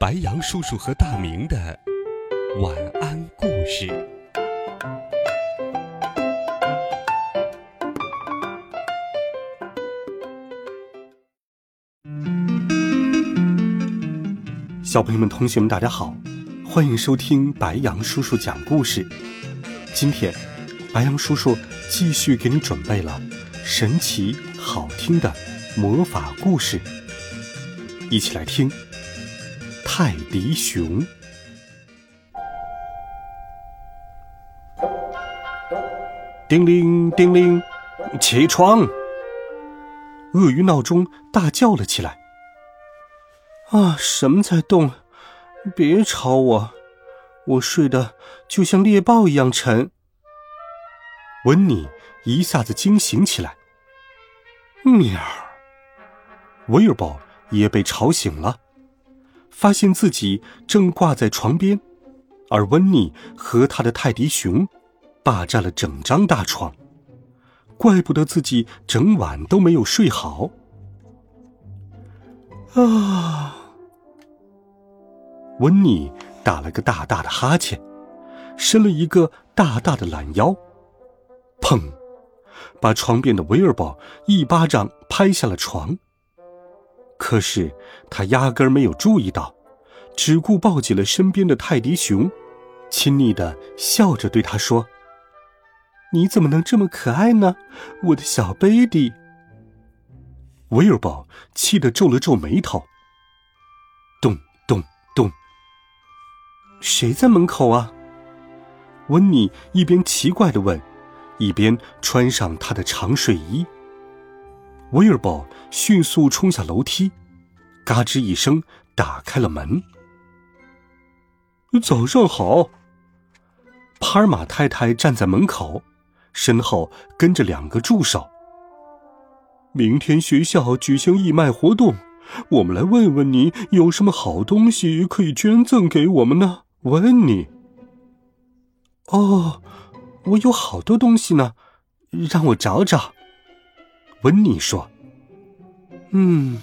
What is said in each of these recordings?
白羊叔叔和大明的晚安故事。小朋友们、同学们，大家好，欢迎收听白羊叔叔讲故事。今天，白羊叔叔继续给你准备了神奇好听的魔法故事，一起来听。泰迪熊，叮铃叮铃，起床！鳄鱼闹钟大叫了起来。啊，什么在动？别吵我，我睡得就像猎豹一样沉。温妮一下子惊醒起来。喵！威尔宝也被吵醒了。发现自己正挂在床边，而温妮和他的泰迪熊霸占了整张大床，怪不得自己整晚都没有睡好。啊！温妮打了个大大的哈欠，伸了一个大大的懒腰，砰！把床边的威尔宝一巴掌拍下了床。可是他压根儿没有注意到，只顾抱起了身边的泰迪熊，亲昵的笑着对他说：“你怎么能这么可爱呢，我的小 baby？” 威尔宝气得皱了皱眉头。咚咚咚！谁在门口啊？温妮一边奇怪的问，一边穿上他的长睡衣。威尔伯迅速冲下楼梯，嘎吱一声打开了门。早上好。帕尔玛太太站在门口，身后跟着两个助手。明天学校举行义卖活动，我们来问问你有什么好东西可以捐赠给我们呢？问你。哦，我有好多东西呢，让我找找。温妮说：“嗯，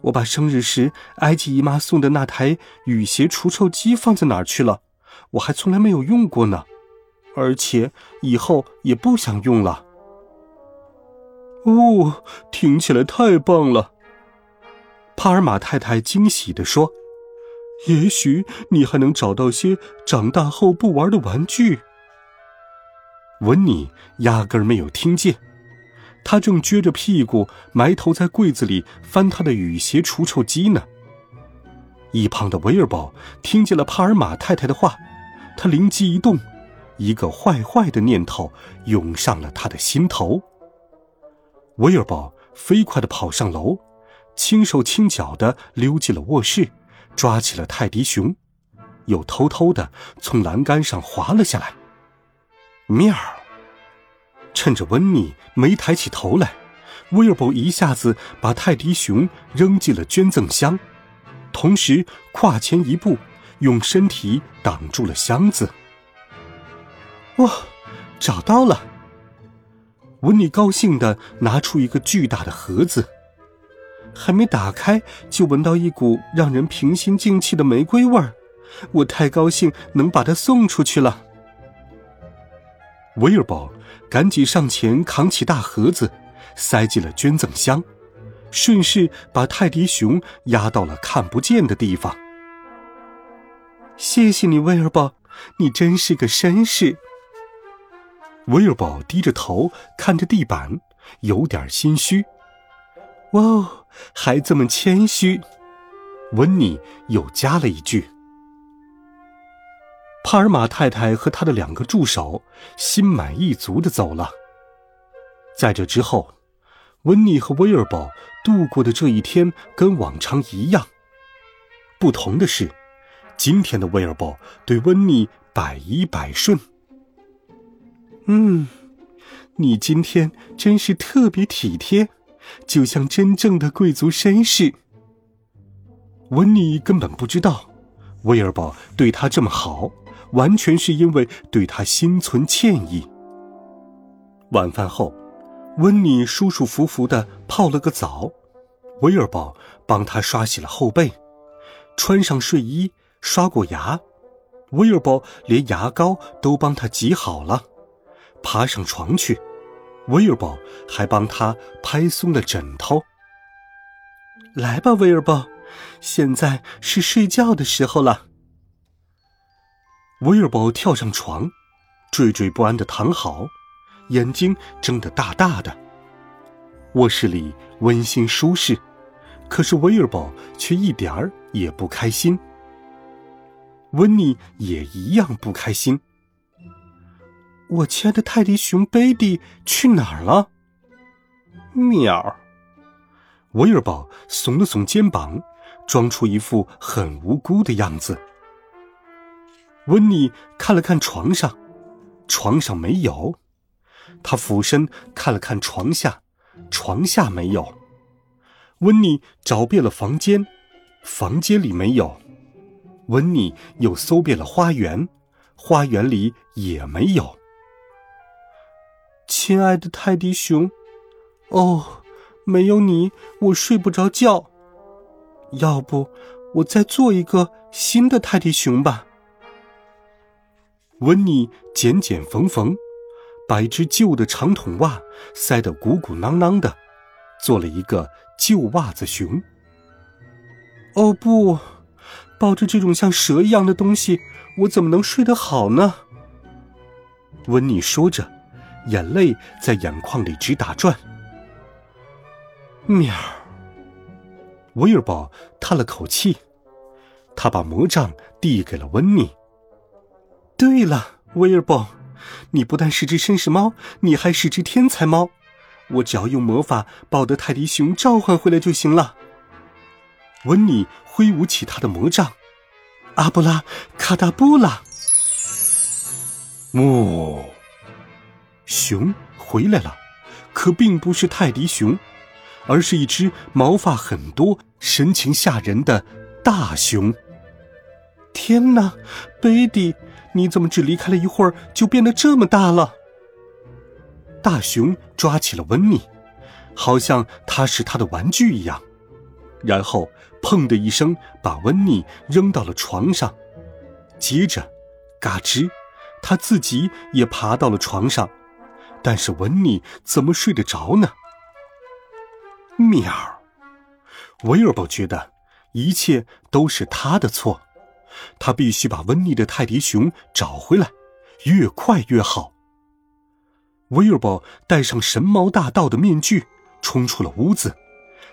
我把生日时埃及姨妈送的那台雨鞋除臭机放在哪儿去了？我还从来没有用过呢，而且以后也不想用了。”哦，听起来太棒了！帕尔玛太太惊喜地说：“也许你还能找到些长大后不玩的玩具。”温妮压根儿没有听见。他正撅着屁股埋头在柜子里翻他的雨鞋除臭机呢。一旁的威尔宝听见了帕尔玛太太的话，他灵机一动，一个坏坏的念头涌上了他的心头。威尔宝飞快地跑上楼，轻手轻脚地溜进了卧室，抓起了泰迪熊，又偷偷地从栏杆上滑了下来。喵！趁着温妮没抬起头来，威尔伯一下子把泰迪熊扔进了捐赠箱，同时跨前一步，用身体挡住了箱子。哇，找到了！温妮高兴地拿出一个巨大的盒子，还没打开，就闻到一股让人平心静气的玫瑰味儿。我太高兴能把它送出去了。威尔伯赶紧上前扛起大盒子，塞进了捐赠箱，顺势把泰迪熊压到了看不见的地方。谢谢你，威尔伯，你真是个绅士。威尔伯低着头看着地板，有点心虚。哇哦，还这么谦虚。温妮又加了一句。帕尔玛太太和他的两个助手心满意足的走了。在这之后，温妮和威尔伯度过的这一天跟往常一样。不同的是，今天的威尔伯对温妮百依百顺。嗯，你今天真是特别体贴，就像真正的贵族绅士。温妮根本不知道，威尔伯对他这么好。完全是因为对他心存歉意。晚饭后，温妮舒舒服服的泡了个澡，威尔宝帮他刷洗了后背，穿上睡衣，刷过牙，威尔伯连牙膏都帮他挤好了，爬上床去。威尔伯还帮他拍松了枕头。来吧，威尔伯，现在是睡觉的时候了。威尔伯跳上床，惴惴不安的躺好，眼睛睁得大大的。卧室里温馨舒适，可是威尔伯却一点儿也不开心。温妮也一样不开心。我亲爱的泰迪熊贝蒂去哪儿了？喵。威尔伯耸了耸肩膀，装出一副很无辜的样子。温妮看了看床上，床上没有。他俯身看了看床下，床下没有。温妮找遍了房间，房间里没有。温妮又搜遍了花园，花园里也没有。亲爱的泰迪熊，哦，没有你我睡不着觉。要不我再做一个新的泰迪熊吧？温妮剪剪缝缝，把一只旧的长筒袜塞得鼓鼓囊囊的，做了一个旧袜子熊。哦不，抱着这种像蛇一样的东西，我怎么能睡得好呢？温妮说着。眼泪在眼眶里直打转。喵！威尔伯叹了口气，他把魔杖递给了温妮。对了，威尔伯，你不但是只绅士猫，你还是只天才猫。我只要用魔法把我的泰迪熊召唤回来就行了。温妮挥舞起他的魔杖，阿布拉卡达布拉，木。熊回来了，可并不是泰迪熊，而是一只毛发很多、神情吓人的大熊。天哪，贝蒂，你怎么只离开了一会儿就变得这么大了？大熊抓起了温妮，好像它是他的玩具一样，然后砰的一声把温妮扔到了床上，接着，嘎吱，他自己也爬到了床上。但是温妮怎么睡得着呢？喵！威尔伯觉得一切都是他的错，他必须把温妮的泰迪熊找回来，越快越好。威尔伯戴上神猫大盗的面具，冲出了屋子，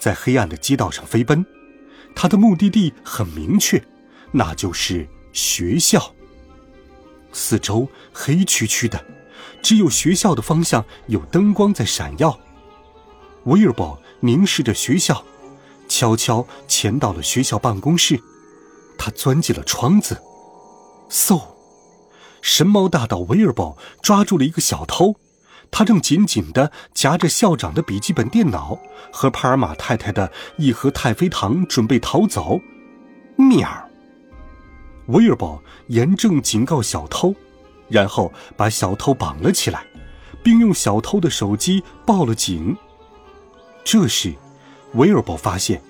在黑暗的街道上飞奔。他的目的地很明确，那就是学校。四周黑黢黢的。只有学校的方向有灯光在闪耀。威尔伯凝视着学校，悄悄潜到了学校办公室。他钻进了窗子。嗖！神猫大盗威尔伯抓住了一个小偷，他正紧紧地夹着校长的笔记本电脑和帕尔玛太太的一盒太妃糖，准备逃走。喵！威尔伯严正警告小偷。然后把小偷绑了起来，并用小偷的手机报了警。这时，威尔伯发现，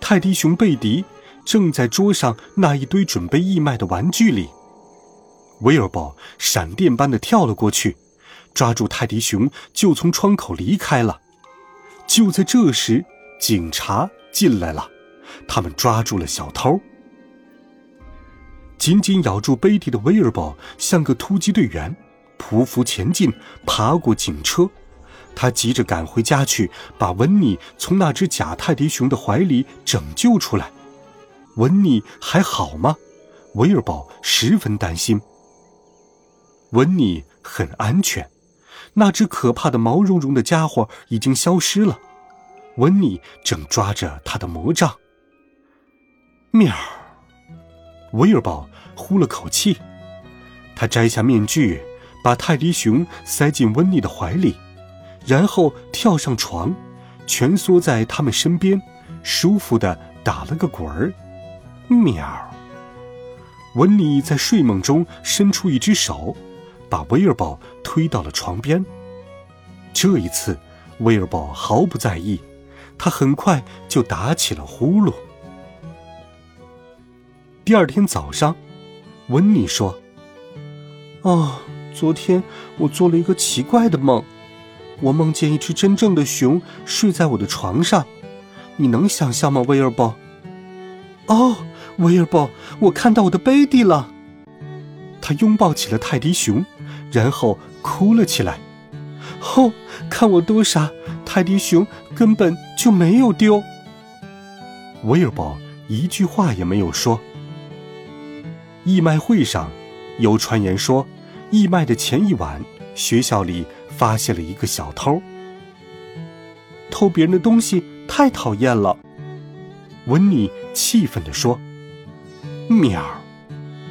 泰迪熊贝迪正在桌上那一堆准备义卖的玩具里。威尔伯闪电般的跳了过去，抓住泰迪熊，就从窗口离开了。就在这时，警察进来了，他们抓住了小偷。紧紧咬住贝蒂的威尔伯像个突击队员，匍匐前进，爬过警车。他急着赶回家去，把温妮从那只假泰迪熊的怀里拯救出来。温妮还好吗？威尔堡十分担心。温妮很安全，那只可怕的毛茸茸的家伙已经消失了。温妮正抓着他的魔杖。喵。威尔堡呼了口气，他摘下面具，把泰迪熊塞进温妮的怀里，然后跳上床，蜷缩在他们身边，舒服的打了个滚儿。喵！温妮在睡梦中伸出一只手，把威尔伯推到了床边。这一次，威尔伯毫不在意，他很快就打起了呼噜。第二天早上，温妮说：“哦，昨天我做了一个奇怪的梦，我梦见一只真正的熊睡在我的床上。你能想象吗，威尔伯？”“哦，威尔伯，我看到我的 baby 了。”他拥抱起了泰迪熊，然后哭了起来。“哦，看我多傻！泰迪熊根本就没有丢。”威尔伯一句话也没有说。义卖会上，有传言说，义卖的前一晚，学校里发现了一个小偷。偷别人的东西太讨厌了，温妮气愤地说。喵，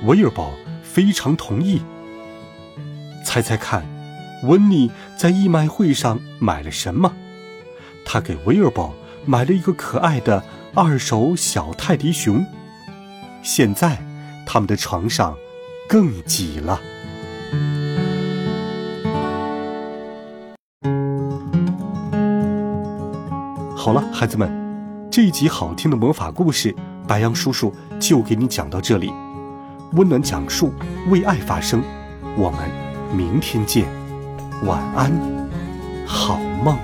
威尔伯非常同意。猜猜看，温妮在义卖会上买了什么？他给威尔伯买了一个可爱的二手小泰迪熊。现在。他们的床上更挤了。好了，孩子们，这一集好听的魔法故事，白羊叔叔就给你讲到这里。温暖讲述，为爱发声。我们明天见，晚安，好梦。